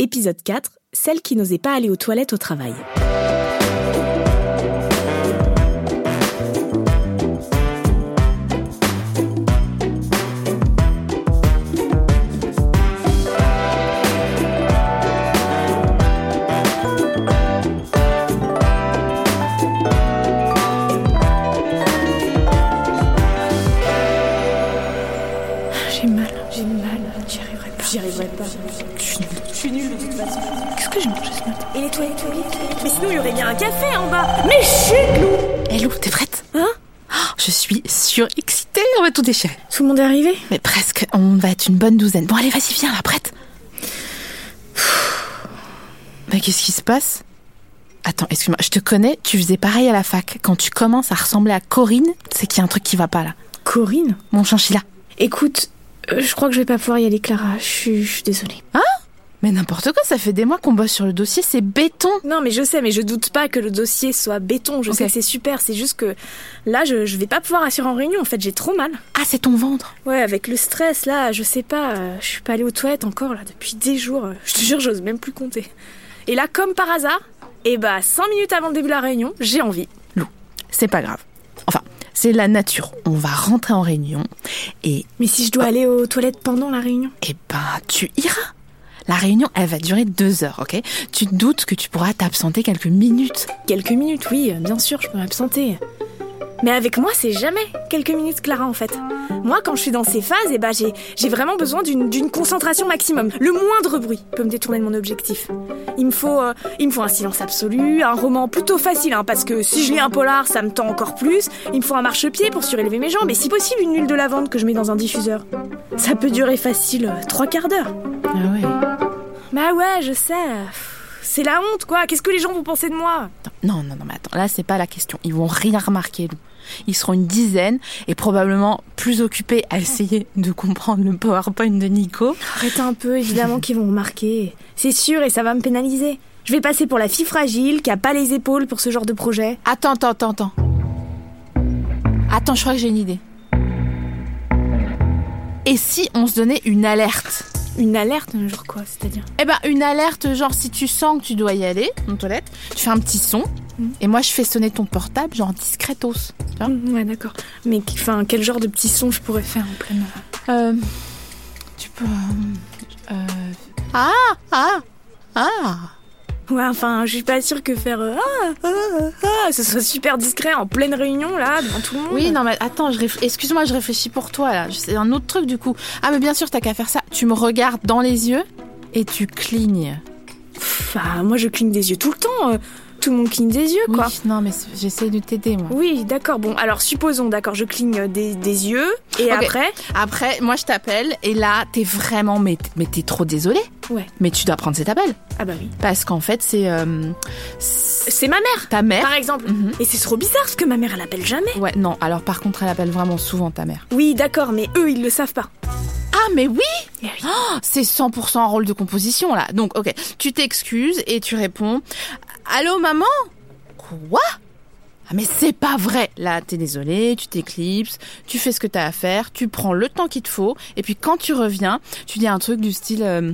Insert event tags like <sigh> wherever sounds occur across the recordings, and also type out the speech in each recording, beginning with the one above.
Épisode 4, celle qui n'osait pas aller aux toilettes au travail. Un café en bas. Mais chut, Lou Hé Lou, t'es prête? Hein? Oh, Je suis surexcitée, on va tout déchirer. Tout le monde est arrivé? Mais presque, on va être une bonne douzaine. Bon allez, vas-y, viens là, prête Mais qu'est-ce qui se passe? Attends, excuse-moi, je te connais, tu faisais pareil à la fac. Quand tu commences à ressembler à Corinne, c'est qu'il y a un truc qui va pas là. Corinne? Mon chinchilla. Écoute, euh, je crois que je vais pas pouvoir y aller, Clara. Je suis, désolée. Mais n'importe quoi, ça fait des mois qu'on bosse sur le dossier, c'est béton. Non, mais je sais, mais je doute pas que le dossier soit béton. Je sais que c'est super. C'est juste que là, je, je vais pas pouvoir assurer en réunion. En fait, j'ai trop mal. Ah, c'est ton ventre. Ouais, avec le stress, là, je sais pas. euh, je suis pas allée aux toilettes encore, là, depuis des jours. euh, Je te jure, j'ose même plus compter. Et là, comme par hasard, et bah, cinq minutes avant le début de la réunion, j'ai envie. Lou, c'est pas grave. Enfin, c'est la nature. On va rentrer en réunion et, Mais si je dois aller aux toilettes pendant la réunion? Eh ben, tu iras. La réunion, elle va durer deux heures, ok? Tu te doutes que tu pourras t'absenter quelques minutes. Quelques minutes, oui, euh, bien sûr, je peux m'absenter. Mais avec moi, c'est jamais quelques minutes, Clara, en fait. Moi, quand je suis dans ces phases, eh ben, j'ai, vraiment besoin d'une, d'une concentration maximum. Le moindre bruit peut me détourner de mon objectif. Il me faut, euh, il me faut un silence absolu, un roman plutôt facile, hein, parce que si je lis un polar, ça me tend encore plus. Il me faut un marchepied pour surélever mes jambes, et si possible, une huile de lavande que je mets dans un diffuseur. Ça peut durer facile euh, trois quarts d'heure. Ah ouais. Bah ouais, je sais. C'est la honte, quoi. Qu'est-ce que les gens vont penser de moi? Non, non, non, mais attends, là, c'est pas la question. Ils vont rien remarquer, Lou. Ils seront une dizaine et probablement plus occupés à essayer de comprendre le PowerPoint de Nico. Arrête un peu, évidemment qu'ils vont remarquer. C'est sûr et ça va me pénaliser. Je vais passer pour la fille fragile qui a pas les épaules pour ce genre de projet. Attends, attends, attends, attends. Attends, je crois que j'ai une idée. Et si on se donnait une alerte? Une alerte, genre quoi, c'est-à-dire Eh ben, une alerte, genre si tu sens que tu dois y aller, en toilette, tu fais un petit son, Mhm. et moi je fais sonner ton portable, genre discretos. tu vois Mm, Ouais, d'accord. Mais enfin, quel genre de petit son je pourrais faire en pleine. Euh, tu peux. euh, euh, ah Ah Ah Ouais, enfin, je suis pas sûre que faire euh, ah, ah, ah, ce soit super discret en pleine réunion là, devant tout le monde. Oui, non, mais attends, je réfl- excuse-moi, je réfléchis pour toi là. C'est un autre truc du coup. Ah, mais bien sûr, t'as qu'à faire ça. Tu me regardes dans les yeux et tu clignes. Enfin, moi je cligne des yeux tout le temps. euh, tout le monde cligne des yeux, quoi. Oui, non, mais j'essaie de t'aider moi. Oui, d'accord. Bon, alors supposons, d'accord, je cligne des, des yeux et après? Après, moi je t'appelle et là, t'es vraiment. Mais, mais t'es trop désolé. Ouais. Mais tu dois prendre cet appel. Ah bah oui. Parce qu'en fait, c'est. euh, c'est ma mère, ta mère. par exemple. Mhm. Et c'est trop bizarre parce que ma mère elle appelle jamais. Ouais, non, alors par contre, elle appelle vraiment souvent ta mère. Oui, d'accord, mais eux ils le savent pas. Ah, mais oui Eh oui. Oh, C'est 100% un rôle de composition là. Donc, ok, tu t'excuses et tu réponds Allô, maman? Quoi? Ah, mais c'est pas vrai Là, t'es désolé, tu t'éclipses, tu fais ce que t'as à faire, tu prends le temps qu'il te faut, et puis quand tu reviens, tu dis un truc du style. euh,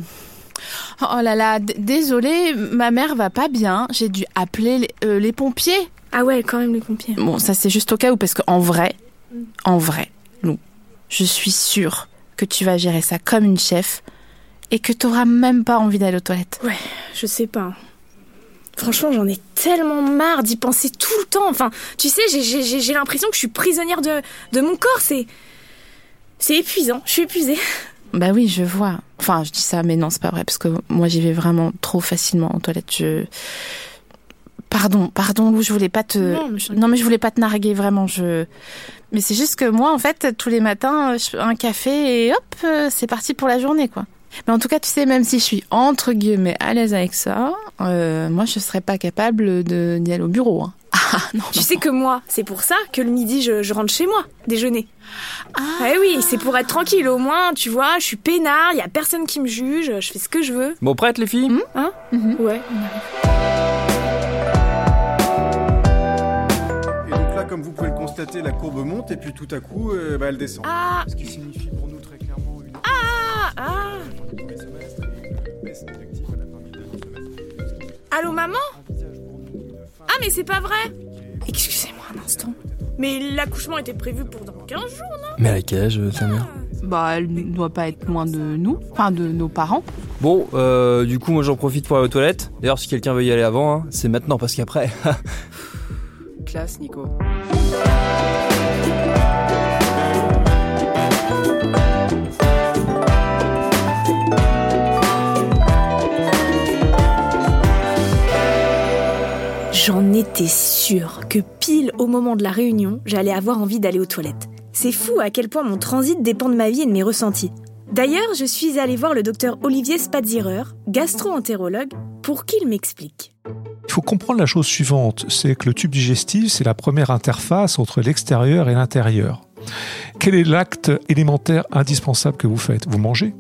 Oh là là, d- désolé, ma mère va pas bien, j'ai dû appeler les, euh, les pompiers. Ah ouais, quand même les pompiers. Bon, ça c'est juste au cas où, parce qu'en vrai, en vrai, Lou, je suis sûre que tu vas gérer ça comme une chef et que t'auras même pas envie d'aller aux toilettes. Ouais, je sais pas. Franchement, j'en ai tellement marre d'y penser tout le temps. Enfin, tu sais, j'ai l'impression que je suis prisonnière de, de mon corps. C'est. C'est épuisant. Je suis épuisée. Bah oui, je vois. Enfin, je dis ça, mais non, c'est pas vrai, parce que moi j'y vais vraiment trop facilement aux toilettes. Je. Pardon, pardon, Lou, je voulais pas te. Non, mais- je- non, mais je voulais pas te narguer, vraiment. Je. Mais c'est juste que moi, en fait, tous les matins, un café et hop, euh, c'est parti pour la journée, quoi. Mais en tout cas, tu sais, même si je suis entre guillemets à l'aise avec ça, euh, moi, je serais pas capable de d'y aller au bureau. hein. Ah non. Tu sais que moi, c'est pour ça que le midi, je, je rentre chez moi, déjeuner. Ah oui, c'est pour être tranquille. Au moins, tu vois, je suis peinard, il y a personne qui me juge, je fais ce que je veux. Bon, prête les filles Hein Mhm. Ouais. Et donc là, comme vous pouvez le constater, la courbe monte et puis tout à coup, euh, bah, elle descend. Ah, Ce qui signifie pour nous très clairement une ah, ah. Allô, maman? Ah, mais c'est pas vrai Mais l'accouchement était prévu pour dans 15 jours, non? Mais à quel âge, ta mère Bah, elle ne doit pas être loin de nous, enfin de nos parents. Bon, euh, du coup, moi j'en profite pour aller aux toilettes. D'ailleurs, si quelqu'un veut y aller avant, hein, c'est maintenant parce qu'après. <laughs> Classe, Nico. J'en étais sûre que pile au moment de la réunion, j'allais avoir envie d'aller aux toilettes. C'est fou à quel point mon transit dépend de ma vie et de mes ressentis. D'ailleurs, je suis allée voir le docteur Olivier Spadzirer, gastro-entérologue, pour qu'il m'explique. Il faut comprendre la chose suivante, c'est que le tube digestif, c'est la première interface entre l'extérieur et l'intérieur. Quel est l'acte élémentaire indispensable que vous faites? Vous mangez?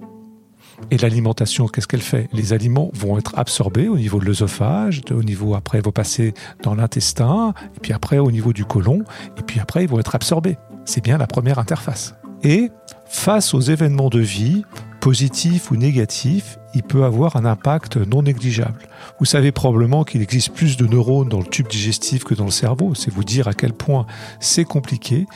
Et l'alimentation, qu'est-ce qu'elle fait? Les aliments vont être absorbés au niveau de l'œsophage, au niveau après, ils vont passer dans l'intestin, et puis après au niveau du côlon, et puis après ils vont être absorbés. C'est bien la première interface. Et face aux événements de vie, positifs ou négatifs, il peut avoir un impact non négligeable. Vous savez probablement qu'il existe plus de neurones dans le tube digestif que dans le cerveau, c'est vous dire à quel point c'est compliqué.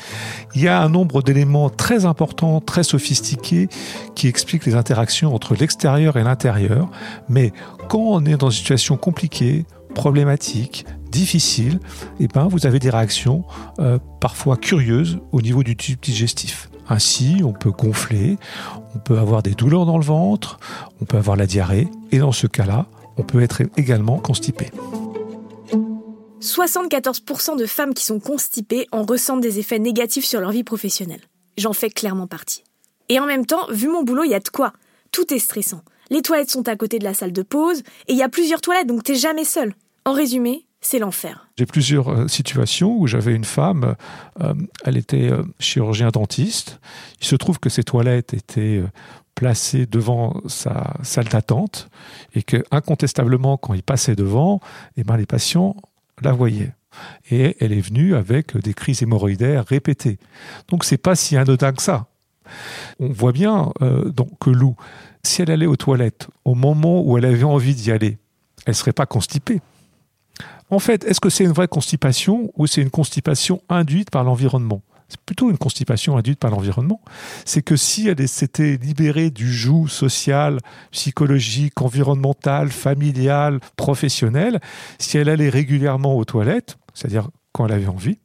Il y a un nombre d'éléments très importants, très sophistiqués, qui expliquent les interactions entre l'extérieur et l'intérieur, mais quand on est dans une situation compliquée, problématique, difficile, eh ben, vous avez des réactions euh, parfois curieuses au niveau du tube digestif. Ainsi, on peut gonfler, on peut avoir des douleurs dans le ventre, on peut avoir la diarrhée, et dans ce cas-là, on peut être également constipé. 74% de femmes qui sont constipées en ressentent des effets négatifs sur leur vie professionnelle. J'en fais clairement partie. Et en même temps, vu mon boulot, il y a de quoi. Tout est stressant. Les toilettes sont à côté de la salle de pause, et il y a plusieurs toilettes, donc t'es jamais seul. En résumé, c'est l'enfer. J'ai plusieurs euh, situations où j'avais une femme, euh, elle était euh, chirurgien dentiste. Il se trouve que ses toilettes étaient euh, placées devant sa salle d'attente et que incontestablement, quand il passait devant, eh ben, les patients la voyaient. Et elle est venue avec des crises hémorroïdaires répétées. Donc c'est pas si anodin que ça. On voit bien donc, que Lou, si elle allait aux toilettes au moment où elle avait envie d'y aller, elle serait pas constipée. En fait, est-ce que c'est une vraie constipation ou c'est une constipation induite par l'environnement? C'est plutôt une constipation induite par l'environnement. C'est que si elle s'était libérée du joug social, psychologique, environnemental, familial, professionnel, si elle allait régulièrement aux toilettes, c'est-à-dire quand elle avait envie,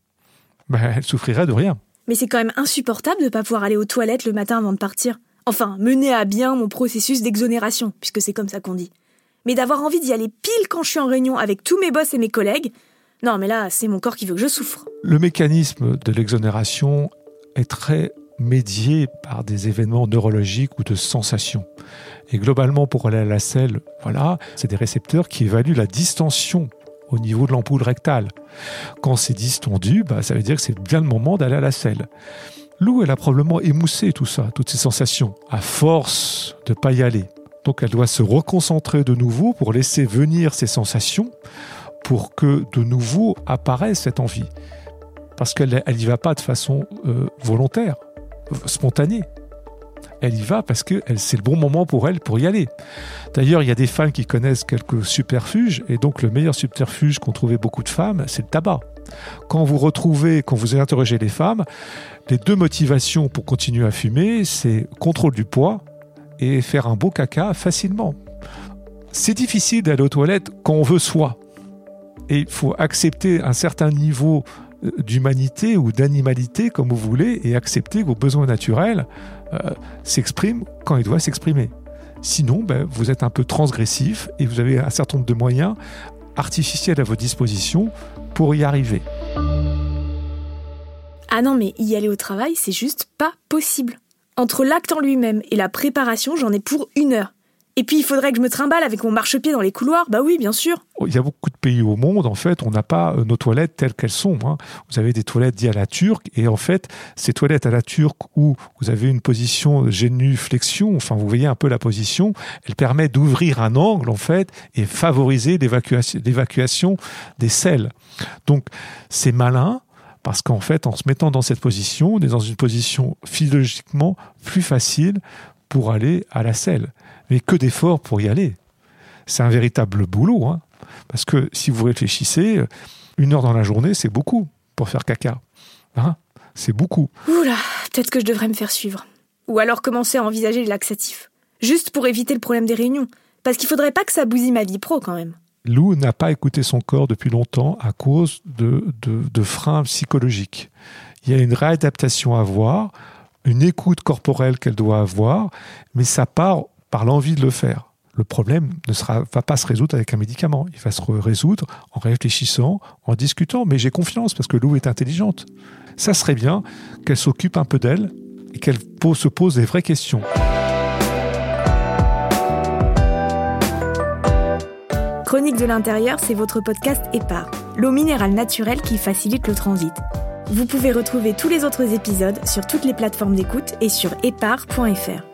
ben, elle souffrirait de rien. Mais c'est quand même insupportable de ne pas pouvoir aller aux toilettes le matin avant de partir. Enfin, mener à bien mon processus d'exonération, puisque c'est comme ça qu'on dit. Mais d'avoir envie d'y aller pile quand je suis en réunion avec tous mes boss et mes collègues, non mais là, c'est mon corps qui veut que je souffre. Le mécanisme de l'exonération est très médié par des événements neurologiques ou de sensations. Et globalement, pour aller à la selle, voilà, c'est des récepteurs qui évaluent la distension au niveau de l'ampoule rectale. Quand c'est distendu, bah, ça veut dire que c'est bien le moment d'aller à la selle. Lou, elle a probablement émoussé tout ça, toutes ces sensations, à force de pas y aller. Donc elle doit se reconcentrer de nouveau pour laisser venir ces sensations, pour que de nouveau apparaisse cette envie. Parce qu'elle n'y va pas de façon euh, volontaire, spontanée. Elle y va parce que c'est le bon moment pour elle pour y aller. D'ailleurs, il y a des femmes qui connaissent quelques subterfuges, et donc le meilleur subterfuge qu'ont trouvé beaucoup de femmes, c'est le tabac. Quand vous retrouvez, quand vous interrogez les femmes, les deux motivations pour continuer à fumer, c'est contrôle du poids et faire un beau caca facilement. C'est difficile d'aller aux toilettes quand on veut soi. Et il faut accepter un certain niveau euh, d'humanité ou d'animalité, comme vous voulez, et accepter que vos besoins naturels euh, s'expriment quand ils doivent s'exprimer. Sinon, ben, vous êtes un peu transgressif et vous avez un certain nombre de moyens artificiels à votre disposition pour y arriver. Ah non, mais y aller au travail, c'est juste pas possible. Entre l'acte en lui-même et la préparation, j'en ai pour une heure. Et puis il faudrait que je me trimballe avec mon marchepied dans les couloirs, bah oui, bien sûr. Il y a beaucoup de pays au monde, en fait, on n'a pas euh, nos toilettes telles qu'elles sont. hein. Vous avez des toilettes dites à la turque, et en fait, ces toilettes à la turque où vous avez une position génuflexion, enfin, vous voyez un peu la position, elle permet d'ouvrir un angle, en fait, et favoriser l'évacuation des selles. Donc, c'est malin, parce qu'en fait, en se mettant dans cette position, on est dans une position physiologiquement plus facile pour aller à la selle. Mais que d'efforts pour y aller. C'est un véritable boulot. hein. Parce que si vous réfléchissez, une heure dans la journée, c'est beaucoup pour faire caca. Hein? C'est beaucoup. Oula, peut-être que je devrais me faire suivre. Ou alors commencer à envisager les laxatifs. Juste pour éviter le problème des réunions. Parce qu'il faudrait pas que ça bousille ma vie pro quand même. Lou n'a pas écouté son corps depuis longtemps à cause de, freins psychologiques. Il y a une réadaptation à avoir, une écoute corporelle qu'elle doit avoir, mais ça part par l'envie de le faire. Le problème ne va pas se résoudre avec un médicament. Il va se résoudre en réfléchissant, en discutant. Mais j'ai confiance parce que Lou est intelligente. Ça serait bien qu'elle s'occupe un peu d'elle et qu'elle se pose des vraies questions. Chronique de l'intérieur, c'est votre podcast EPAR, l'eau minérale naturelle qui facilite le transit. Vous pouvez retrouver tous les autres épisodes sur toutes les plateformes d'écoute et sur epar.fr.